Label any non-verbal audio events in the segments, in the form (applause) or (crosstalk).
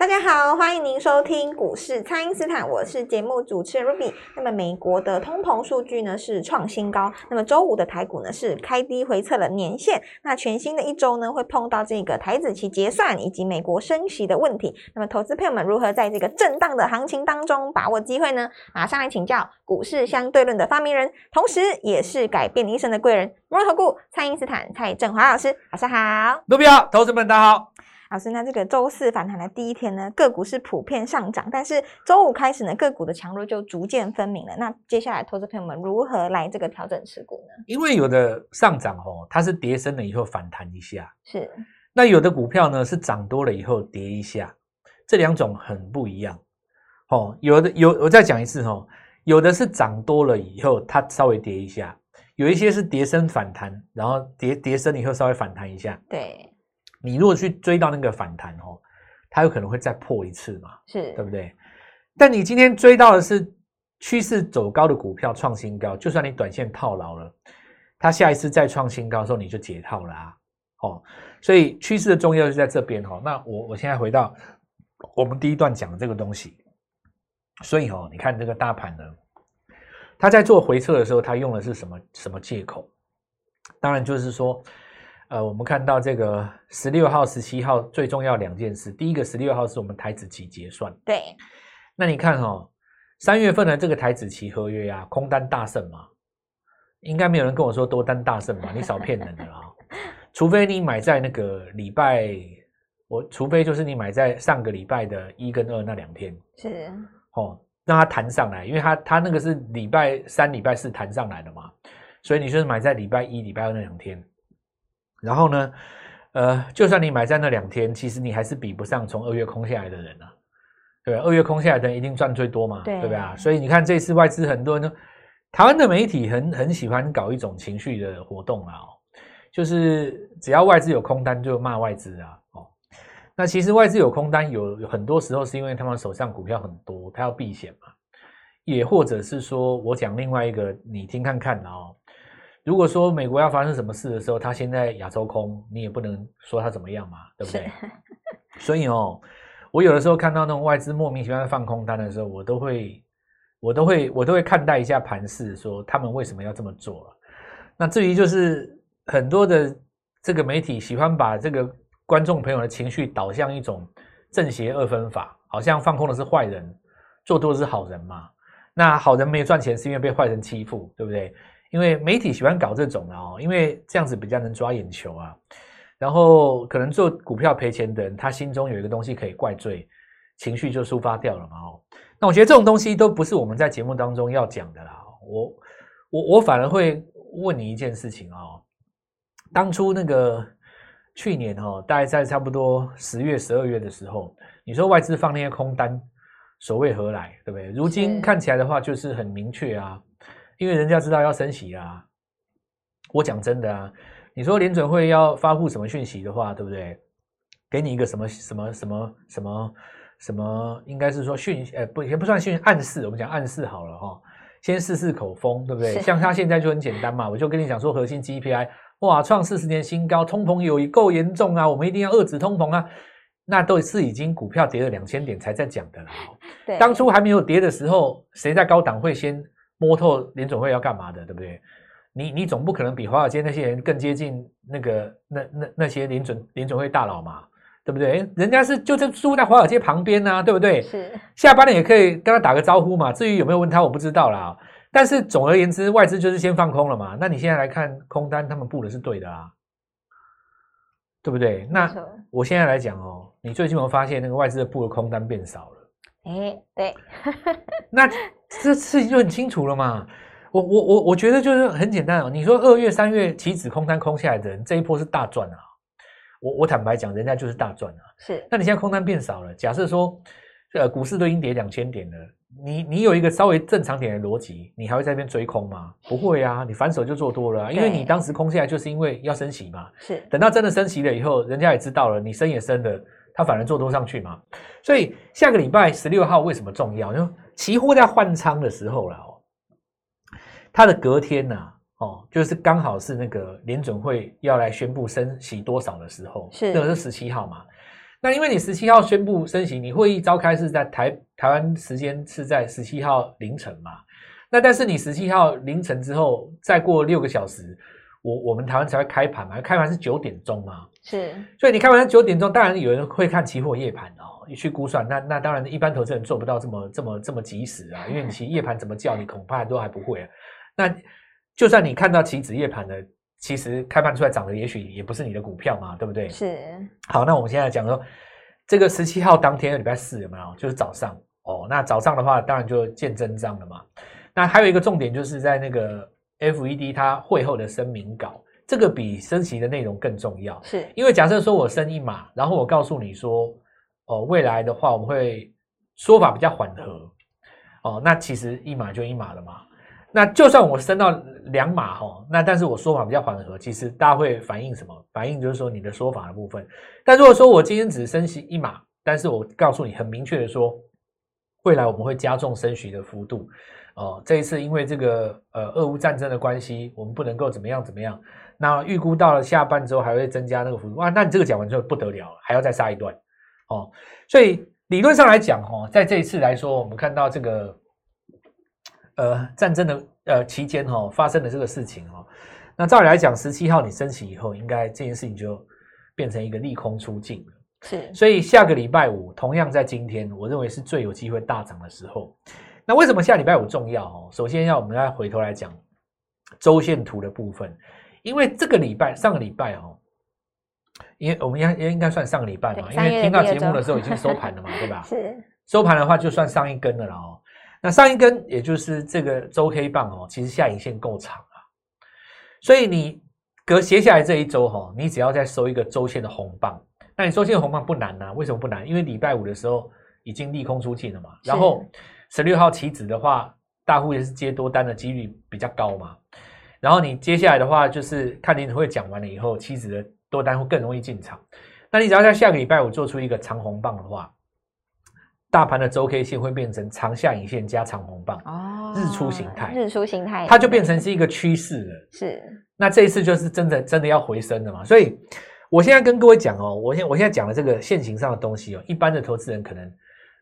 大家好，欢迎您收听股市蔡因斯坦，我是节目主持人 Ruby。那么美国的通膨数据呢是创新高，那么周五的台股呢是开低回测了年线。那全新的一周呢会碰到这个台子期结算以及美国升息的问题。那么投资朋友们如何在这个震荡的行情当中把握机会呢？马上来请教股市相对论的发明人，同时也是改变你一生的贵人——摩尔投顾蔡因斯坦蔡振华老师，晚上好。卢比好，投资们大家好。老师，那这个周四反弹的第一天呢，个股是普遍上涨，但是周五开始呢，个股的强弱就逐渐分明了。那接下来，投资朋友们如何来这个调整持股呢？因为有的上涨哦，它是跌升了以后反弹一下，是。那有的股票呢是涨多了以后跌一下，这两种很不一样。哦，有的有，我再讲一次哦，有的是涨多了以后它稍微跌一下，有一些是跌升反弹，然后跌跌升以后稍微反弹一下。对。你如果去追到那个反弹哦，它有可能会再破一次嘛，是对不对？但你今天追到的是趋势走高的股票创新高，就算你短线套牢了，它下一次再创新高的时候你就解套了啊！哦，所以趋势的重要就在这边哦。那我我现在回到我们第一段讲的这个东西，所以哦，你看这个大盘呢，它在做回撤的时候，它用的是什么什么借口？当然就是说。呃，我们看到这个十六号、十七号最重要两件事。第一个，十六号是我们台子期结算。对。那你看哦，三月份的这个台子期合约啊，空单大胜嘛，应该没有人跟我说多单大胜吧？你少骗人的啦！除非你买在那个礼拜，我除非就是你买在上个礼拜的一跟二那两天。是。哦，让它弹上来，因为它它那个是礼拜三、礼拜四弹上来的嘛，所以你就是买在礼拜一、礼拜二那两天。然后呢，呃，就算你买在那两天，其实你还是比不上从二月空下来的人啊，对吧？二月空下来的人一定赚最多嘛，对不对啊？所以你看这次外资很多人都，台湾的媒体很很喜欢搞一种情绪的活动啊，就是只要外资有空单就骂外资啊，哦，那其实外资有空单有很多时候是因为他们手上股票很多，他要避险嘛，也或者是说我讲另外一个，你听看看哦。如果说美国要发生什么事的时候，他现在亚洲空，你也不能说他怎么样嘛，对不对？(laughs) 所以哦，我有的时候看到那种外资莫名其妙放空单的时候，我都会，我都会，我都会看待一下盘势，说他们为什么要这么做那至于就是很多的这个媒体喜欢把这个观众朋友的情绪导向一种正邪二分法，好像放空的是坏人，做多的是好人嘛。那好人没有赚钱，是因为被坏人欺负，对不对？因为媒体喜欢搞这种的哦，因为这样子比较能抓眼球啊。然后可能做股票赔钱的人，他心中有一个东西可以怪罪，情绪就抒发掉了嘛哦。那我觉得这种东西都不是我们在节目当中要讲的啦。我我我反而会问你一件事情哦。当初那个去年哦，大概在差不多十月、十二月的时候，你说外资放那些空单，所谓何来？对不对？如今看起来的话，就是很明确啊。因为人家知道要升息啊，我讲真的啊，你说联准会要发布什么讯息的话，对不对？给你一个什么什么什么什么什么，应该是说讯，呃，不也不算讯，暗示，我们讲暗示好了哈，先试试口风，对不对？像他现在就很简单嘛，我就跟你讲说，核心 GPI 哇创四十年新高，通膨有够严重啊，我们一定要遏制通膨啊，那都是已经股票跌了两千点才在讲的啦。(laughs) 对，当初还没有跌的时候，谁在高档会先？摸透联总会要干嘛的，对不对？你你总不可能比华尔街那些人更接近那个那那那些联准联总会大佬嘛，对不对？人家是就在住在华尔街旁边呐，对不对？是下班了也可以跟他打个招呼嘛。至于有没有问他，我不知道啦。但是总而言之，外资就是先放空了嘛。那你现在来看空单，他们布的是对的啊，对不对？那我现在来讲哦，你最近有发现那个外资的布的空单变少了？哎，对，(laughs) 那这事情就很清楚了嘛。我我我我觉得就是很简单哦。你说二月三月期指空单空下来的人，这一波是大赚啊。我我坦白讲，人家就是大赚啊。是，那你现在空单变少了，假设说呃股市都已经跌两千点了，你你有一个稍微正常点的逻辑，你还会在那边追空吗？不会啊，你反手就做多了啊、因为你当时空下来就是因为要升息嘛。是等到真的升息了以后，人家也知道了，你升也升了，它反而做多上去嘛。所以下个礼拜十六号为什么重要？因为期货在换仓的时候了哦，它的隔天呐、哦，就是刚好是那个联准会要来宣布升息多少的时候，是那个是十七号嘛。那因为你十七号宣布升息，你会议召开是在台台湾时间是在十七号凌晨嘛？那但是你十七号凌晨之后，再过六个小时，我我们台湾才会开盘嘛？开盘是九点钟嘛？是所以你看完九点钟，当然有人会看期货夜盘哦，你去估算。那那当然，一般投资人做不到这么这么这么及时啊，因为你其实夜盘怎么叫，你恐怕都还不会啊。那就算你看到期指夜盘的，其实开盘出来涨的，也许也不是你的股票嘛，对不对？是好，那我们现在讲说，这个十七号当天礼拜四有没有？就是早上哦。那早上的话，当然就见真章了嘛。那还有一个重点，就是在那个 FED 它会后的声明稿，这个比升息的内容更重要。是因为假设说我升一码，然后我告诉你说，哦，未来的话我们会说法比较缓和，哦，那其实一码就一码了嘛。那就算我升到两码哈，那但是我说法比较缓和，其实大家会反映什么？反映就是说你的说法的部分。但如果说我今天只升息一码，但是我告诉你很明确的说，未来我们会加重升息的幅度。哦，这一次因为这个呃俄乌战争的关系，我们不能够怎么样怎么样。那预估到了下半周还会增加那个幅度，哇，那你这个讲完之后不得了了，还要再杀一段哦。所以理论上来讲，哦，在这一次来说，我们看到这个呃战争的呃期间哈、哦、发生的这个事情哦，那照理来讲，十七号你升息以后，应该这件事情就变成一个利空出尽了。是所以下个礼拜五同样在今天，我认为是最有机会大涨的时候。那为什么下礼拜五重要哦？首先要我们要回头来讲周线图的部分，因为这个礼拜上个礼拜哦，因为我们应该应该算上个礼拜嘛，因为听到节目的时候已经收盘了嘛，对吧？(laughs) 是收盘的话就算上一根了啦哦。那上一根也就是这个周 K 棒哦，其实下影线够长啊，所以你隔斜下来这一周哈、哦，你只要再收一个周线的红棒，那你周线的红棒不难呐、啊为什么不难？因为礼拜五的时候已经利空出尽了嘛，然后十六号起止的话，大户也是接多单的几率比较高嘛，然后你接下来的话就是看联储会讲完了以后，期指的多单会更容易进场。那你只要在下个礼拜五做出一个长红棒的话，大盘的周 K 线会变成长下影线加长红棒，哦日出形态日出形态，它就变成是一个趋势了。是那这一次就是真的真的要回升了嘛？所以我现在跟各位讲哦，我现我现在讲的这个现行上的东西哦，一般的投资人可能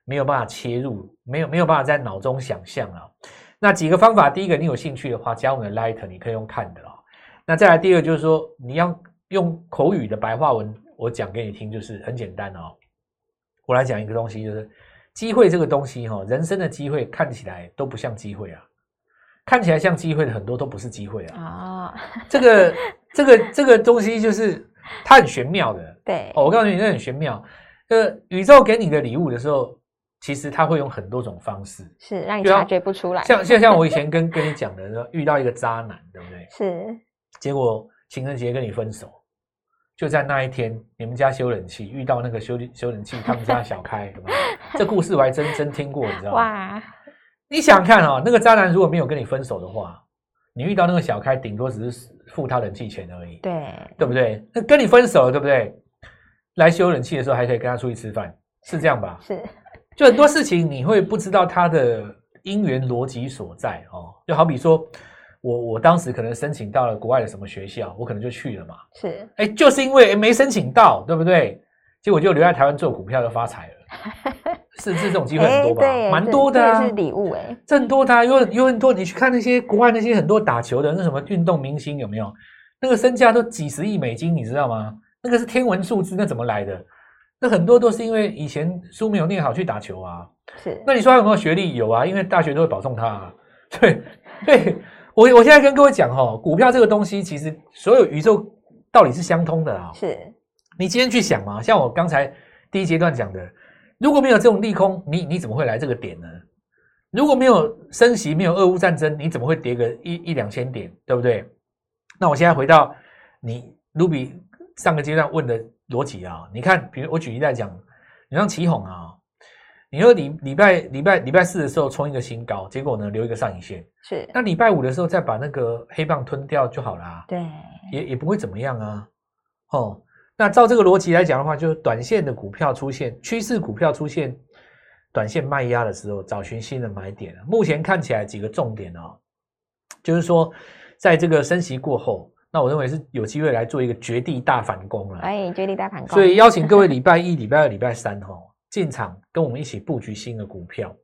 没有办法切入，没有没有办法在脑中想象啊。那几个方法，第一个你有兴趣的话，加我们的 Light，你可以用看的哦。那再来第二个就是说，你要用口语的白话文，我讲给你听，就是很简单哦。我来讲一个东西，就是机会这个东西哈、哦，人生的机会看起来都不像机会啊，看起来像机会的很多都不是机会啊。啊，这个 (laughs) 这个这个东西就是它很玄妙的对哦。我告诉你，那很玄妙。呃，宇宙给你的礼物的时候，其实他会用很多种方式。是让你察觉不出来，像像像我以前 (laughs) 跟跟你讲的，说遇到一个渣男，对不对？是结果情人节跟你分手，就在那一天，你们家修冷气遇到那个修修冷气他们家小开，有没有这故事我还真真听过，你知道吗？哇，你想想看哦，那个渣男如果没有跟你分手的话，你遇到那个小开，顶多只是付他冷气钱而已。对对不对？那跟你分手了，对不对？来修冷气的时候还可以跟他出去吃饭，是这样吧？是就很多事情你会不知道它的因缘逻辑所在哦。就好比说，我我当时可能申请到了国外的什么学校，我可能就去了嘛。是哎，就是因为没申请到，对不对？结果就留在台湾做股票就发财了，(laughs) 是是这种机会很多吧？蛮多的啊这，是礼物哎，这很多的、啊，有有很多。你去看那些国外那些很多打球的那什么运动明星有没有？那个身价都几十亿美金，你知道吗？那个是天文数字，那怎么来的？那很多都是因为以前书没有念好去打球啊。是那你说他有没有学历？有啊，因为大学都会保送他、啊。(laughs) 对，对我我现在跟各位讲哦，股票这个东西，其实所有宇宙道理是相通的啊。是你今天去想嘛，像我刚才第一阶段讲的，如果没有这种利空，你你怎么会来这个点呢？如果没有升息，没有俄乌战争，你怎么会跌个一一两千点，对不对？那我现在回到你 Ruby 上个阶段问的逻辑啊，你看，比如我举例来讲，你像旗宏啊，你说礼礼拜礼拜礼拜四的时候冲一个新高，结果呢留一个上影线，是，那礼拜五的时候再把那个黑棒吞掉就好啦，对，也也不会怎么样啊。哦，那照这个逻辑来讲的话，就是短线的股票出现趋势股票出现短线卖压的时候，找寻新的买点。目前看起来几个重点哦，就是说在这个升息过后，那我认为是有机会来做一个绝地大反攻了。哎，绝地大反攻。所以邀请各位礼拜一、礼拜二、礼拜三哈进场跟我们一起布局新的股票。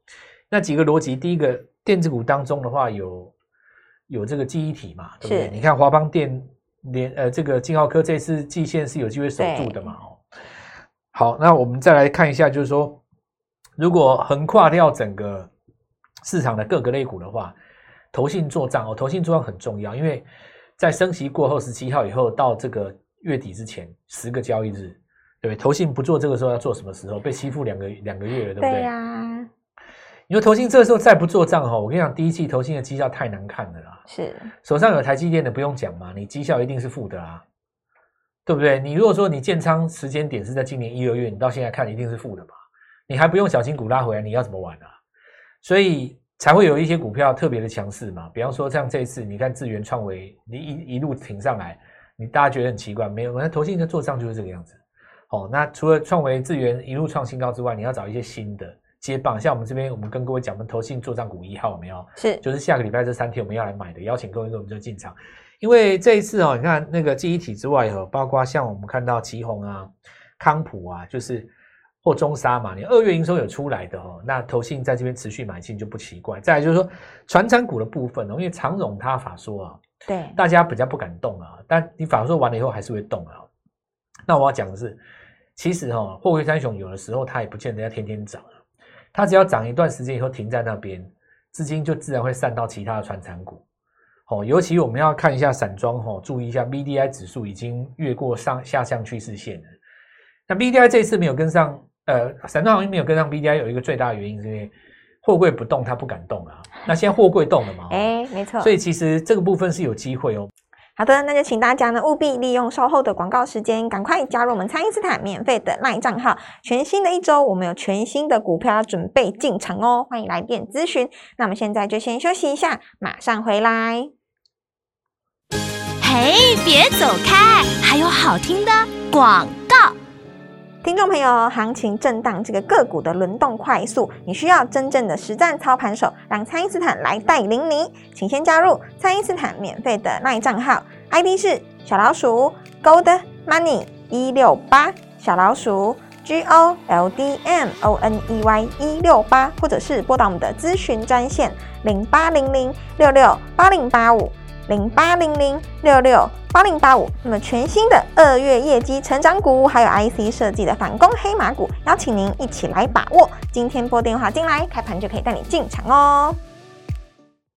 那几个逻辑，第一个电子股当中的话有有这个记忆体嘛，对不对？你看华邦电联呃这个金浩科这次季线是有机会守住的嘛？哦，好，那我们再来看一下，就是说如果横跨掉整个市场的各个类股的话，投信做账哦，投信做账很重要，因为在升息过后十七号以后到这个月底之前十个交易日，对不对？投信不做这个时候要做什么时候？被欺负两个两个月了，对不对？对呀、你说投信这个时候再不做账哈，我跟你讲，第一季投信的绩效太难看了啦。是，手上有台积电的不用讲嘛，你绩效一定是负的啦，对不对？你如果说你建仓时间点是在今年一二月，你到现在看一定是负的嘛，你还不用小金股拉回来，你要怎么玩啊？所以才会有一些股票特别的强势嘛，比方说像这一次，你看智源创维，你一一路挺上来，你大家觉得很奇怪，没有，那投信的做账就是这个样子。哦，那除了创维、智源一路创新高之外，你要找一些新的接棒，像我们这边，我们跟各位讲，我们投信做账股一号有没有？是，就是下个礼拜这三天我们要来买的，邀请各位跟我们就进场。因为这一次哦，你看那个记忆体之外哦，包括像我们看到旗宏啊、康普啊，就是或中沙嘛，你二月营收有出来的哦，那投信在这边持续买进就不奇怪。再来就是说，传产股的部分哦，因为长荣他法说啊，对，大家比较不敢动啊，但你法说完了以后还是会动啊。那我要讲的是，其实哈、哦，货柜三雄有的时候它也不见得要天天涨啊，它只要涨一段时间以后停在那边，资金就自然会散到其他的传产股。哦，尤其我们要看一下散装哦，注意一下 B D I 指数已经越过上下降趋势线了。那 B D I 这次没有跟上，呃，散装行业没有跟上 B D I 有一个最大的原因是因为货柜不动，它不敢动啊。那现在货柜动了嘛？哦哎，没错。所以其实这个部分是有机会哦。好的，那就请大家呢务必利用稍后的广告时间，赶快加入我们蔡因斯坦免费的 LINE 账号。全新的一周，我们有全新的股票要准备进场哦，欢迎来电咨询。那我们现在就先休息一下，马上回来。嘿，别走开，还有好听的广告。听众朋友，行情震荡，这个个股的轮动快速，你需要真正的实战操盘手，让蔡因斯坦来带领你。请先加入蔡因斯坦免费的 LINE 账号，ID 是小老鼠 Gold Money 一六八，小老鼠 G O L D M O N E Y 一六八，或者是拨打我们的咨询专线零八零零六六八零八五。零八零零六六八零八五。那么全新的二月业绩成长股，还有 IC 设计的反攻黑马股，邀请您一起来把握。今天拨电话进来，开盘就可以带你进场哦。